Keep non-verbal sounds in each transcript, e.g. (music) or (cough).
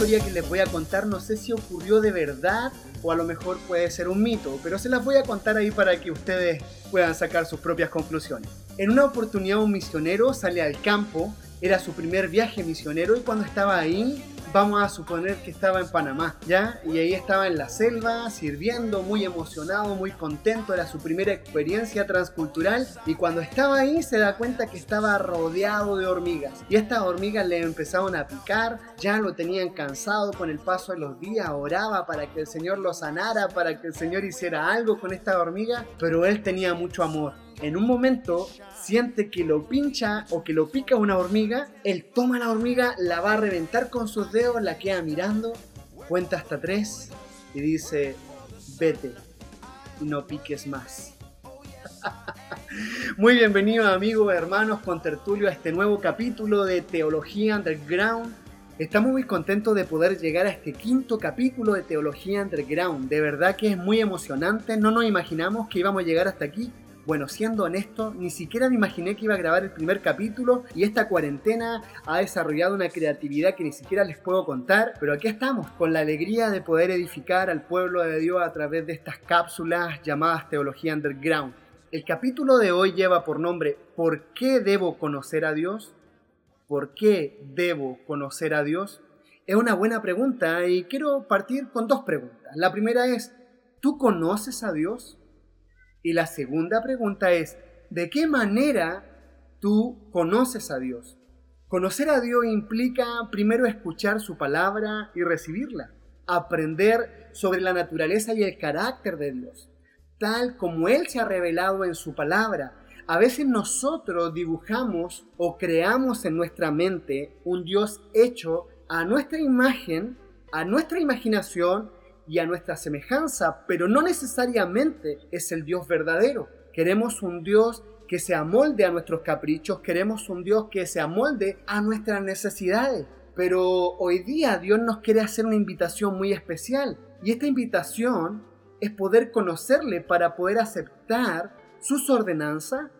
historia que les voy a contar no sé si ocurrió de verdad o a lo mejor puede ser un mito, pero se las voy a contar ahí para que ustedes puedan sacar sus propias conclusiones. En una oportunidad un misionero sale al campo, era su primer viaje misionero y cuando estaba ahí vamos a suponer que estaba en Panamá, ¿ya? Y ahí estaba en la selva, sirviendo, muy emocionado, muy contento, era su primera experiencia transcultural y cuando estaba ahí se da cuenta que estaba rodeado de hormigas y estas hormigas le empezaron a picar, ya lo tenían cansado con el paso de los días, oraba para que el Señor lo sanara, para que el Señor hiciera algo con esta hormiga, pero él tenía mucho amor en un momento siente que lo pincha o que lo pica una hormiga, él toma la hormiga, la va a reventar con sus dedos, la queda mirando, cuenta hasta tres y dice, vete y no piques más. (laughs) Muy bienvenidos amigos, hermanos, con Tertulio a este nuevo capítulo de Teología Underground. Estamos muy contentos de poder llegar a este quinto capítulo de Teología Underground. De verdad que es muy emocionante, no nos imaginamos que íbamos a llegar hasta aquí bueno, siendo honesto, ni siquiera me imaginé que iba a grabar el primer capítulo y esta cuarentena ha desarrollado una creatividad que ni siquiera les puedo contar, pero aquí estamos, con la alegría de poder edificar al pueblo de Dios a través de estas cápsulas llamadas Teología Underground. El capítulo de hoy lleva por nombre ¿Por qué debo conocer a Dios? ¿Por qué debo conocer a Dios? Es una buena pregunta y quiero partir con dos preguntas. La primera es, ¿tú conoces a Dios? Y la segunda pregunta es, ¿de qué manera tú conoces a Dios? Conocer a Dios implica primero escuchar su palabra y recibirla, aprender sobre la naturaleza y el carácter de Dios, tal como Él se ha revelado en su palabra. A veces nosotros dibujamos o creamos en nuestra mente un Dios hecho a nuestra imagen, a nuestra imaginación y a nuestra semejanza, pero no necesariamente es el Dios verdadero. Queremos un Dios que se amolde a nuestros caprichos, queremos un Dios que se amolde a nuestras necesidades. Pero hoy día Dios nos quiere hacer una invitación muy especial y esta invitación es poder conocerle para poder aceptar sus ordenanzas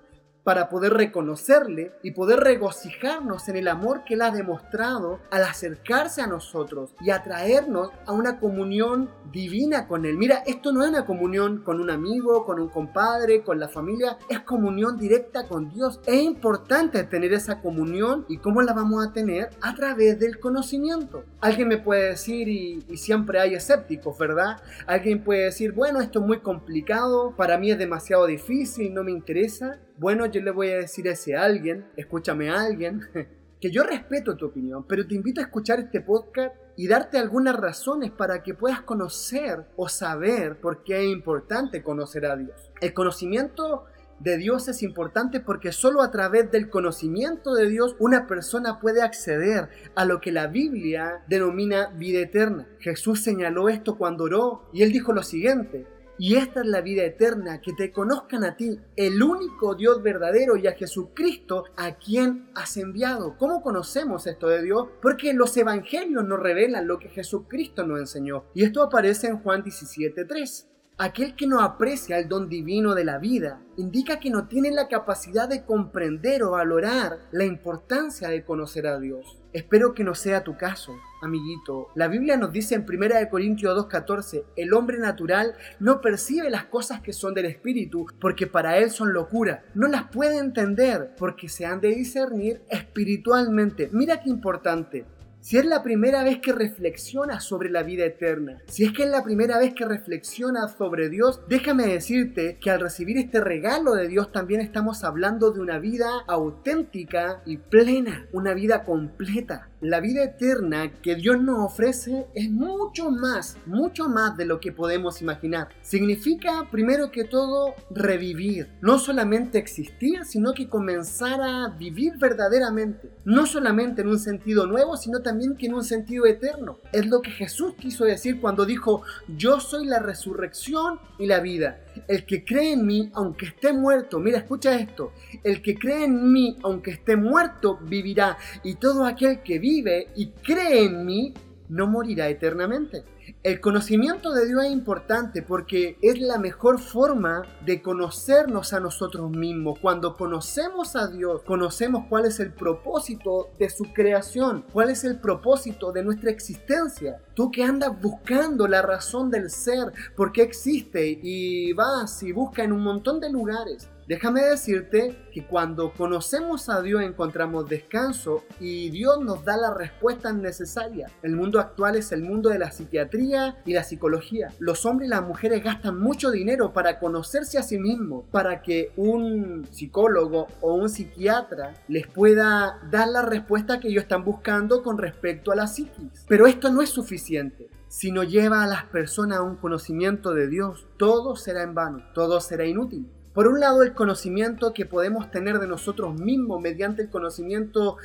para poder reconocerle y poder regocijarnos en el amor que Él ha demostrado al acercarse a nosotros y atraernos a una comunión divina con Él. Mira, esto no es una comunión con un amigo, con un compadre, con la familia, es comunión directa con Dios. Es importante tener esa comunión y cómo la vamos a tener a través del conocimiento. Alguien me puede decir, y, y siempre hay escépticos, ¿verdad? Alguien puede decir, bueno, esto es muy complicado, para mí es demasiado difícil, no me interesa. Bueno, yo le voy a decir a ese alguien, escúchame a alguien, (laughs) que yo respeto tu opinión, pero te invito a escuchar este podcast y darte algunas razones para que puedas conocer o saber por qué es importante conocer a Dios. El conocimiento de Dios es importante porque solo a través del conocimiento de Dios una persona puede acceder a lo que la Biblia denomina vida eterna. Jesús señaló esto cuando oró y él dijo lo siguiente, y esta es la vida eterna, que te conozcan a ti, el único Dios verdadero, y a Jesucristo a quien has enviado. ¿Cómo conocemos esto de Dios? Porque los evangelios nos revelan lo que Jesucristo nos enseñó. Y esto aparece en Juan 17.3. Aquel que no aprecia el don divino de la vida indica que no tiene la capacidad de comprender o valorar la importancia de conocer a Dios. Espero que no sea tu caso, amiguito. La Biblia nos dice en 1 Corintios 2.14, el hombre natural no percibe las cosas que son del Espíritu porque para él son locura. No las puede entender porque se han de discernir espiritualmente. Mira qué importante. Si es la primera vez que reflexionas sobre la vida eterna, si es que es la primera vez que reflexionas sobre Dios, déjame decirte que al recibir este regalo de Dios también estamos hablando de una vida auténtica y plena, una vida completa. La vida eterna que Dios nos ofrece es mucho más, mucho más de lo que podemos imaginar. Significa, primero que todo, revivir. No solamente existir, sino que comenzar a vivir verdaderamente. No solamente en un sentido nuevo, sino también que en un sentido eterno. Es lo que Jesús quiso decir cuando dijo, yo soy la resurrección y la vida. El que cree en mí, aunque esté muerto, mira, escucha esto, el que cree en mí, aunque esté muerto, vivirá. Y todo aquel que vive y cree en mí, no morirá eternamente. El conocimiento de Dios es importante porque es la mejor forma de conocernos a nosotros mismos. Cuando conocemos a Dios, conocemos cuál es el propósito de su creación, cuál es el propósito de nuestra existencia. Tú que andas buscando la razón del ser, por qué existe y vas y buscas en un montón de lugares. Déjame decirte que cuando conocemos a Dios encontramos descanso y Dios nos da las respuestas necesarias. El mundo actual es el mundo de la psiquiatría y la psicología. Los hombres y las mujeres gastan mucho dinero para conocerse a sí mismos, para que un psicólogo o un psiquiatra les pueda dar la respuesta que ellos están buscando con respecto a la psiquis. Pero esto no es suficiente. Si no lleva a las personas a un conocimiento de Dios, todo será en vano, todo será inútil. Por un lado, el conocimiento que podemos tener de nosotros mismos mediante el conocimiento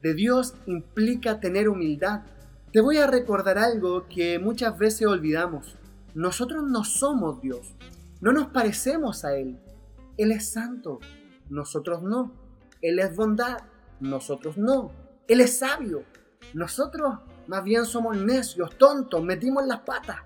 de Dios implica tener humildad. Te voy a recordar algo que muchas veces olvidamos. Nosotros no somos Dios, no nos parecemos a Él. Él es santo, nosotros no. Él es bondad, nosotros no. Él es sabio, nosotros más bien somos necios, tontos, metimos las patas.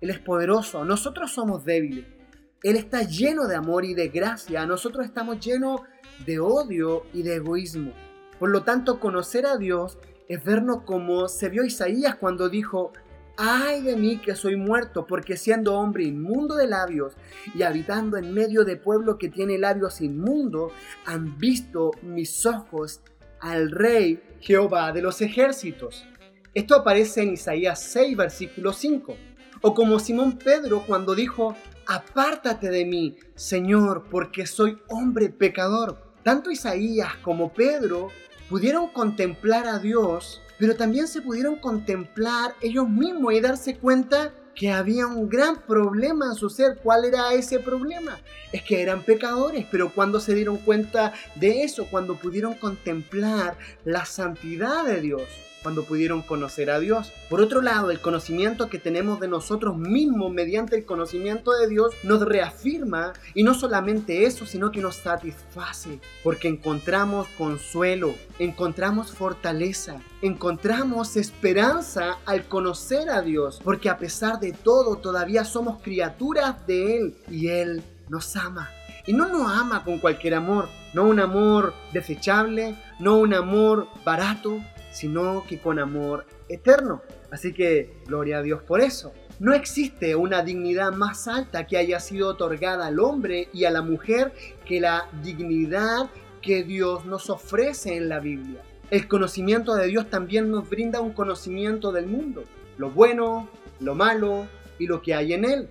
Él es poderoso, nosotros somos débiles. Él está lleno de amor y de gracia. Nosotros estamos llenos de odio y de egoísmo. Por lo tanto, conocer a Dios es vernos como se vio Isaías cuando dijo, ay de mí que soy muerto, porque siendo hombre inmundo de labios y habitando en medio de pueblo que tiene labios inmundos, han visto mis ojos al Rey Jehová de los ejércitos. Esto aparece en Isaías 6, versículo 5. O como Simón Pedro cuando dijo, apártate de mí, Señor, porque soy hombre pecador. Tanto Isaías como Pedro pudieron contemplar a Dios, pero también se pudieron contemplar ellos mismos y darse cuenta que había un gran problema en su ser. ¿Cuál era ese problema? Es que eran pecadores, pero cuando se dieron cuenta de eso, cuando pudieron contemplar la santidad de Dios, cuando pudieron conocer a Dios. Por otro lado, el conocimiento que tenemos de nosotros mismos mediante el conocimiento de Dios nos reafirma y no solamente eso, sino que nos satisface, porque encontramos consuelo, encontramos fortaleza, encontramos esperanza al conocer a Dios, porque a pesar de todo todavía somos criaturas de Él y Él nos ama. Y no nos ama con cualquier amor, no un amor desechable, no un amor barato, sino que con amor eterno. Así que gloria a Dios por eso. No existe una dignidad más alta que haya sido otorgada al hombre y a la mujer que la dignidad que Dios nos ofrece en la Biblia. El conocimiento de Dios también nos brinda un conocimiento del mundo, lo bueno, lo malo y lo que hay en él.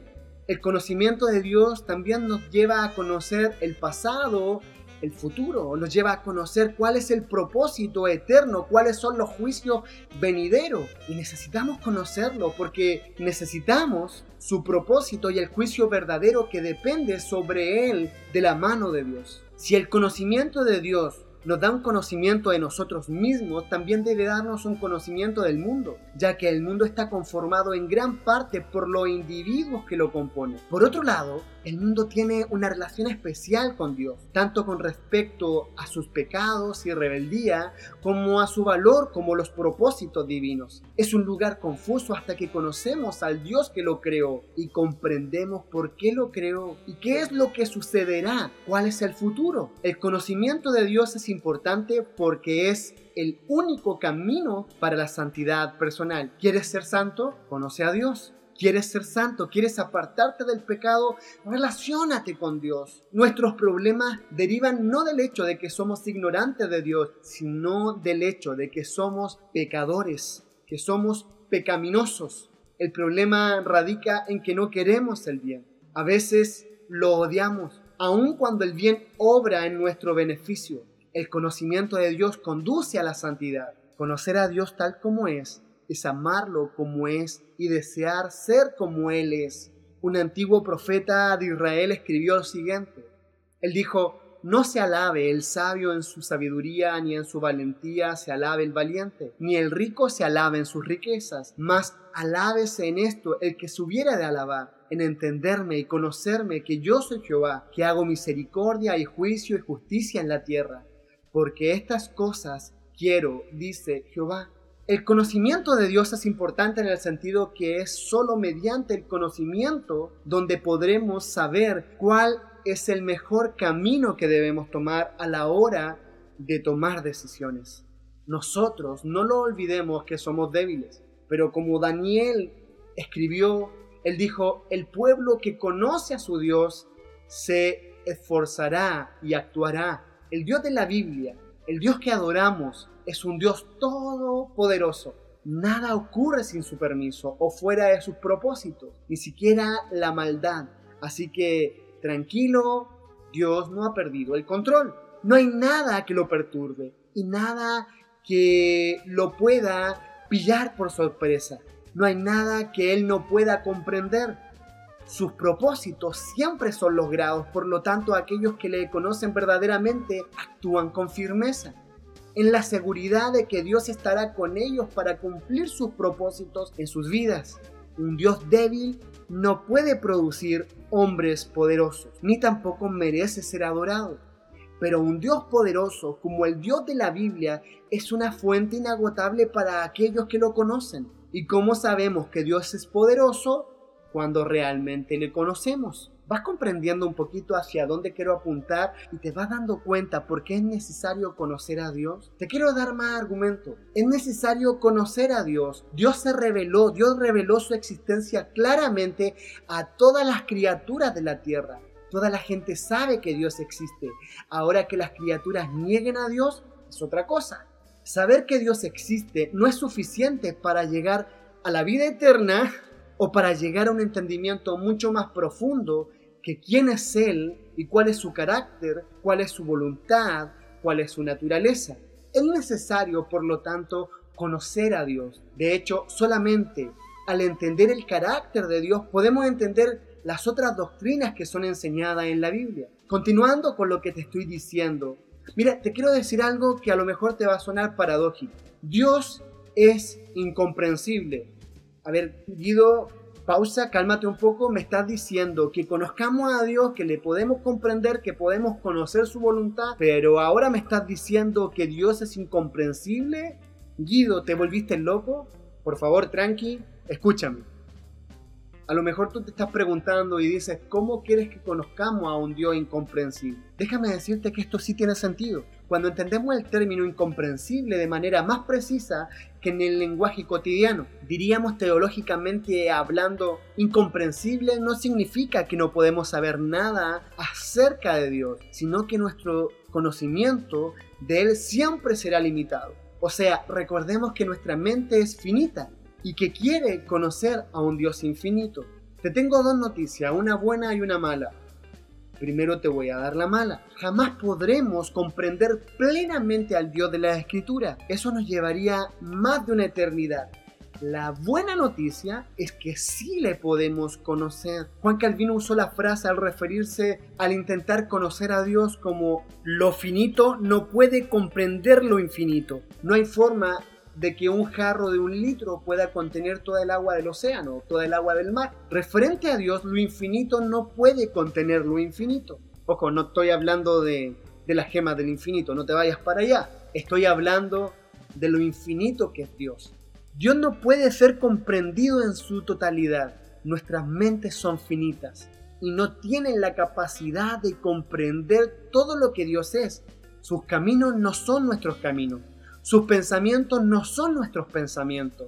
El conocimiento de Dios también nos lleva a conocer el pasado el futuro, nos lleva a conocer cuál es el propósito eterno, cuáles son los juicios venideros. Y necesitamos conocerlo porque necesitamos su propósito y el juicio verdadero que depende sobre él de la mano de Dios. Si el conocimiento de Dios nos da un conocimiento de nosotros mismos, también debe darnos un conocimiento del mundo, ya que el mundo está conformado en gran parte por los individuos que lo componen. Por otro lado, el mundo tiene una relación especial con Dios, tanto con respecto a sus pecados y rebeldía, como a su valor como los propósitos divinos. Es un lugar confuso hasta que conocemos al Dios que lo creó y comprendemos por qué lo creó y qué es lo que sucederá, cuál es el futuro. El conocimiento de Dios es importante porque es el único camino para la santidad personal. ¿Quieres ser santo? Conoce a Dios. ¿Quieres ser santo? ¿Quieres apartarte del pecado? Relaciónate con Dios. Nuestros problemas derivan no del hecho de que somos ignorantes de Dios, sino del hecho de que somos pecadores, que somos pecaminosos. El problema radica en que no queremos el bien. A veces lo odiamos, aun cuando el bien obra en nuestro beneficio. El conocimiento de Dios conduce a la santidad. Conocer a Dios tal como es es amarlo como es y desear ser como Él es. Un antiguo profeta de Israel escribió lo siguiente. Él dijo, no se alabe el sabio en su sabiduría, ni en su valentía se alabe el valiente, ni el rico se alabe en sus riquezas, mas alábese en esto el que se hubiera de alabar, en entenderme y conocerme que yo soy Jehová, que hago misericordia y juicio y justicia en la tierra, porque estas cosas quiero, dice Jehová El conocimiento de Dios es importante en el sentido que es solo mediante el conocimiento donde podremos saber cuál es el mejor camino que debemos tomar a la hora de tomar decisiones. Nosotros no lo olvidemos que somos débiles, pero como Daniel escribió, él dijo, el pueblo que conoce a su Dios se esforzará y actuará. El Dios de la Biblia, el Dios que adoramos, es un Dios todopoderoso. Nada ocurre sin su permiso o fuera de sus propósitos, ni siquiera la maldad. Así que tranquilo, Dios no ha perdido el control. No hay nada que lo perturbe y nada que lo pueda pillar por sorpresa. No hay nada que Él no pueda comprender. Sus propósitos siempre son logrados, por lo tanto aquellos que le conocen verdaderamente actúan con firmeza, en la seguridad de que Dios estará con ellos para cumplir sus propósitos en sus vidas. Un Dios débil no puede producir hombres poderosos, ni tampoco merece ser adorado. Pero un Dios poderoso como el Dios de la Biblia es una fuente inagotable para aquellos que lo conocen. ¿Y cómo sabemos que Dios es poderoso? Cuando realmente le conocemos. Vas comprendiendo un poquito hacia dónde quiero apuntar y te vas dando cuenta por qué es necesario conocer a Dios. Te quiero dar más argumento. Es necesario conocer a Dios. Dios se reveló, Dios reveló su existencia claramente a todas las criaturas de la tierra. Toda la gente sabe que Dios existe. Ahora que las criaturas nieguen a Dios es otra cosa. Saber que Dios existe no es suficiente para llegar a la vida eterna o para llegar a un entendimiento mucho más profundo que quién es Él y cuál es su carácter, cuál es su voluntad, cuál es su naturaleza. Es necesario, por lo tanto, conocer a Dios. De hecho, solamente al entender el carácter de Dios podemos entender las otras doctrinas que son enseñadas en la Biblia. Continuando con lo que te estoy diciendo, mira, te quiero decir algo que a lo mejor te va a sonar paradójico. Dios es incomprensible. A ver, Guido, pausa, cálmate un poco, me estás diciendo que conozcamos a Dios, que le podemos comprender, que podemos conocer su voluntad, pero ahora me estás diciendo que Dios es incomprensible. Guido, ¿te volviste loco? Por favor, tranqui, escúchame. A lo mejor tú te estás preguntando y dices, ¿cómo quieres que conozcamos a un Dios incomprensible? Déjame decirte que esto sí tiene sentido. Cuando entendemos el término incomprensible de manera más precisa que en el lenguaje cotidiano, diríamos teológicamente hablando, incomprensible no significa que no podemos saber nada acerca de Dios, sino que nuestro conocimiento de Él siempre será limitado. O sea, recordemos que nuestra mente es finita y que quiere conocer a un Dios infinito. Te tengo dos noticias, una buena y una mala. Primero te voy a dar la mala. Jamás podremos comprender plenamente al Dios de la Escritura. Eso nos llevaría más de una eternidad. La buena noticia es que sí le podemos conocer. Juan Calvino usó la frase al referirse al intentar conocer a Dios como lo finito no puede comprender lo infinito. No hay forma de que un jarro de un litro pueda contener toda el agua del océano, toda el agua del mar. Referente a Dios, lo infinito no puede contener lo infinito. Ojo, no estoy hablando de, de las gemas del infinito, no te vayas para allá. Estoy hablando de lo infinito que es Dios. Dios no puede ser comprendido en su totalidad. Nuestras mentes son finitas y no tienen la capacidad de comprender todo lo que Dios es. Sus caminos no son nuestros caminos. Sus pensamientos no son nuestros pensamientos.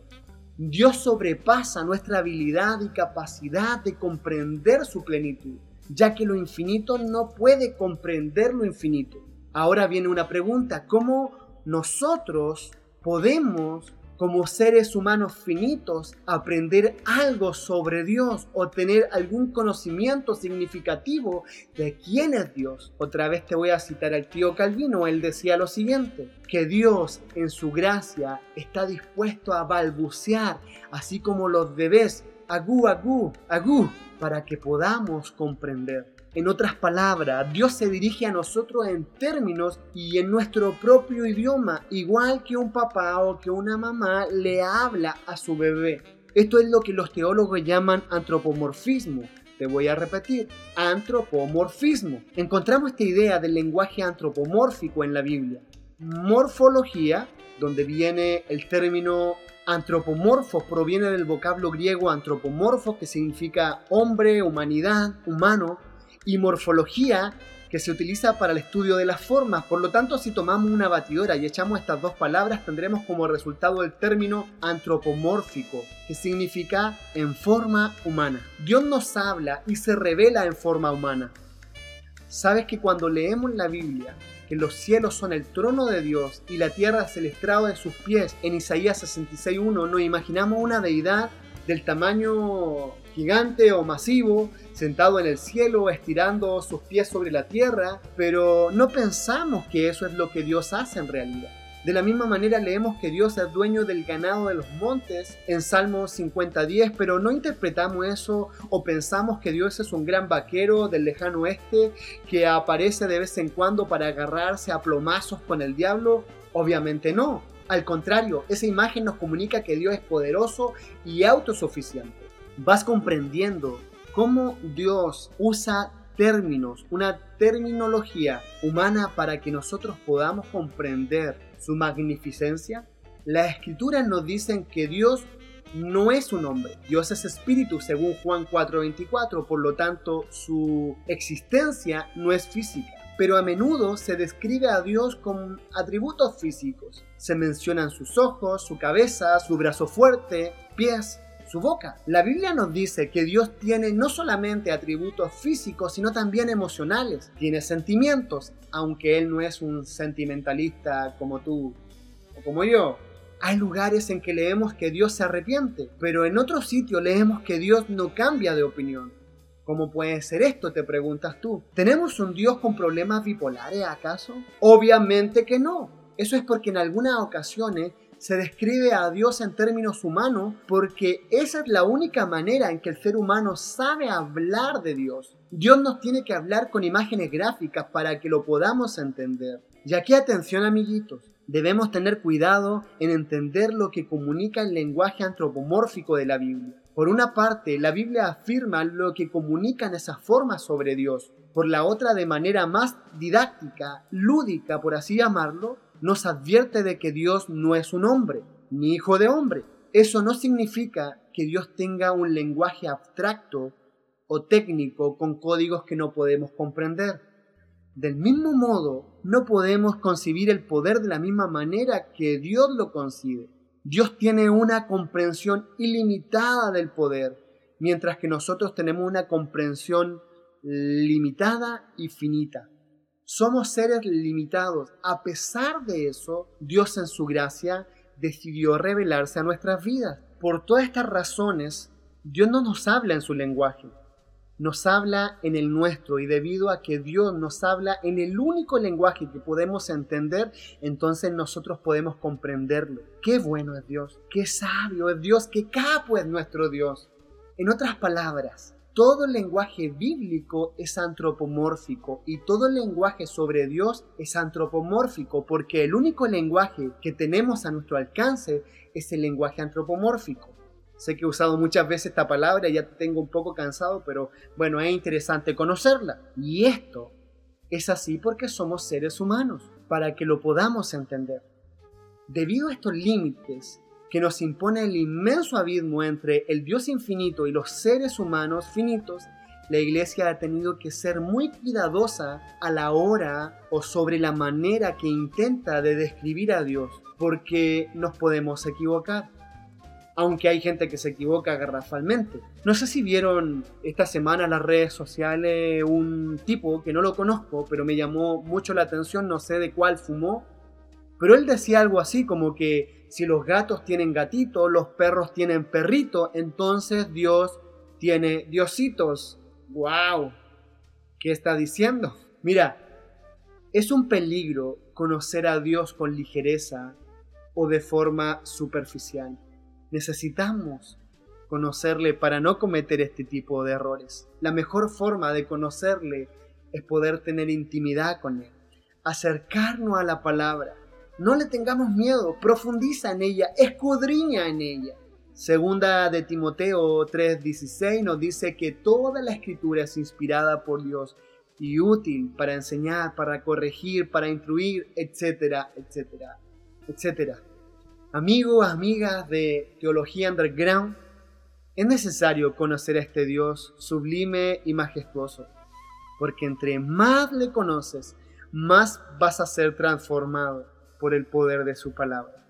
Dios sobrepasa nuestra habilidad y capacidad de comprender su plenitud, ya que lo infinito no puede comprender lo infinito. Ahora viene una pregunta, ¿cómo nosotros podemos como seres humanos finitos, aprender algo sobre Dios o tener algún conocimiento significativo de quién es Dios. Otra vez te voy a citar al tío Calvino, él decía lo siguiente, que Dios en su gracia está dispuesto a balbucear, así como los bebés, agú, agú, agú, para que podamos comprender. En otras palabras, Dios se dirige a nosotros en términos y en nuestro propio idioma, igual que un papá o que una mamá le habla a su bebé. Esto es lo que los teólogos llaman antropomorfismo. Te voy a repetir, antropomorfismo. Encontramos esta idea del lenguaje antropomórfico en la Biblia. morfología, donde viene el término antropomorfos, proviene del vocablo griego antropomorfos, que significa hombre, humanidad, humano, y morfología, que se utiliza para el estudio de las formas. Por lo tanto, si tomamos una batidora y echamos estas dos palabras, tendremos como resultado el término antropomórfico, que significa en forma humana. Dios nos habla y se revela en forma humana. Sabes que cuando leemos la Biblia, que los cielos son el trono de Dios y la tierra es el estrado de sus pies, en Isaías 66.1 nos imaginamos una deidad del tamaño gigante o masivo, sentado en el cielo, estirando sus pies sobre la tierra, pero no pensamos que eso es lo que Dios hace en realidad. De la misma manera leemos que Dios es dueño del ganado de los montes en Salmos 50.10, pero no interpretamos eso o pensamos que Dios es un gran vaquero del lejano oeste que aparece de vez en cuando para agarrarse a plomazos con el diablo. Obviamente no. Al contrario, esa imagen nos comunica que Dios es poderoso y autosuficiente. Vas comprendiendo cómo Dios usa términos, una terminología humana para que nosotros podamos comprender su magnificencia. Las escrituras nos dicen que Dios no es un hombre, Dios es espíritu según Juan 4:24, por lo tanto su existencia no es física pero a menudo se describe a Dios con atributos físicos. Se mencionan sus ojos, su cabeza, su brazo fuerte, pies, su boca. La Biblia nos dice que Dios tiene no solamente atributos físicos, sino también emocionales. Tiene sentimientos, aunque Él no es un sentimentalista como tú o como yo. Hay lugares en que leemos que Dios se arrepiente, pero en otros sitios leemos que Dios no cambia de opinión. ¿Cómo puede ser esto? Te preguntas tú. ¿Tenemos un Dios con problemas bipolares acaso? Obviamente que no. Eso es porque en algunas ocasiones se describe a Dios en términos humanos porque esa es la única manera en que el ser humano sabe hablar de Dios. Dios nos tiene que hablar con imágenes gráficas para que lo podamos entender. Y aquí atención amiguitos, debemos tener cuidado en entender lo que comunica el lenguaje antropomórfico de la Biblia. Por una parte, la Biblia afirma lo que comunican esas formas sobre Dios. Por la otra, de manera más didáctica, lúdica, por así llamarlo, nos advierte de que Dios no es un hombre, ni hijo de hombre. Eso no significa que Dios tenga un lenguaje abstracto o técnico con códigos que no podemos comprender. Del mismo modo, no podemos concebir el poder de la misma manera que Dios lo concibe. Dios tiene una comprensión ilimitada del poder, mientras que nosotros tenemos una comprensión limitada y finita. Somos seres limitados. A pesar de eso, Dios en su gracia decidió revelarse a nuestras vidas. Por todas estas razones, Dios no nos habla en su lenguaje nos habla en el nuestro y debido a que Dios nos habla en el único lenguaje que podemos entender, entonces nosotros podemos comprenderlo. Qué bueno es Dios, qué sabio es Dios, qué capo es nuestro Dios. En otras palabras, todo lenguaje bíblico es antropomórfico y todo lenguaje sobre Dios es antropomórfico porque el único lenguaje que tenemos a nuestro alcance es el lenguaje antropomórfico. Sé que he usado muchas veces esta palabra ya tengo un poco cansado, pero bueno, es interesante conocerla. Y esto es así porque somos seres humanos, para que lo podamos entender. Debido a estos límites que nos impone el inmenso abismo entre el Dios infinito y los seres humanos finitos, la iglesia ha tenido que ser muy cuidadosa a la hora o sobre la manera que intenta de describir a Dios, porque nos podemos equivocar aunque hay gente que se equivoca garrafalmente. No sé si vieron esta semana en las redes sociales un tipo que no lo conozco, pero me llamó mucho la atención, no sé de cuál fumó, pero él decía algo así como que si los gatos tienen gatito, los perros tienen perrito, entonces Dios tiene diositos. ¡Wow! ¿Qué está diciendo? Mira, es un peligro conocer a Dios con ligereza o de forma superficial. Necesitamos conocerle para no cometer este tipo de errores. La mejor forma de conocerle es poder tener intimidad con él, acercarnos a la palabra. No le tengamos miedo, profundiza en ella, escudriña en ella. Segunda de Timoteo 3:16 nos dice que toda la escritura es inspirada por Dios y útil para enseñar, para corregir, para instruir, etcétera, etcétera, etcétera. Amigos, amigas de Teología Underground, es necesario conocer a este Dios sublime y majestuoso, porque entre más le conoces, más vas a ser transformado por el poder de su palabra.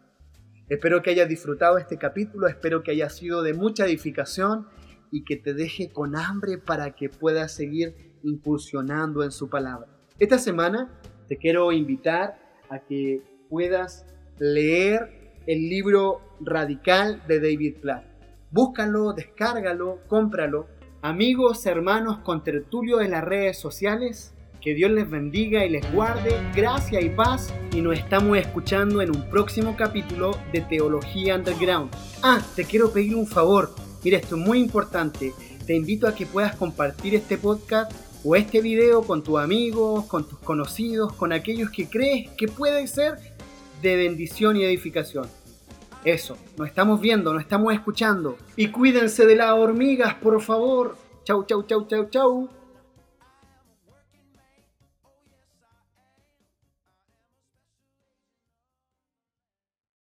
Espero que hayas disfrutado este capítulo, espero que haya sido de mucha edificación y que te deje con hambre para que puedas seguir incursionando en su palabra. Esta semana te quiero invitar a que puedas leer el libro Radical de David Platt. Búscalo, descárgalo, cómpralo. Amigos, hermanos, con tertulio en las redes sociales, que Dios les bendiga y les guarde gracia y paz y nos estamos escuchando en un próximo capítulo de Teología Underground. Ah, te quiero pedir un favor. Mira, esto es muy importante. Te invito a que puedas compartir este podcast o este video con tus amigos, con tus conocidos, con aquellos que crees que puede ser de bendición y edificación. Eso, nos estamos viendo, nos estamos escuchando. Y cuídense de las hormigas, por favor. Chau, chau, chau, chau, chau.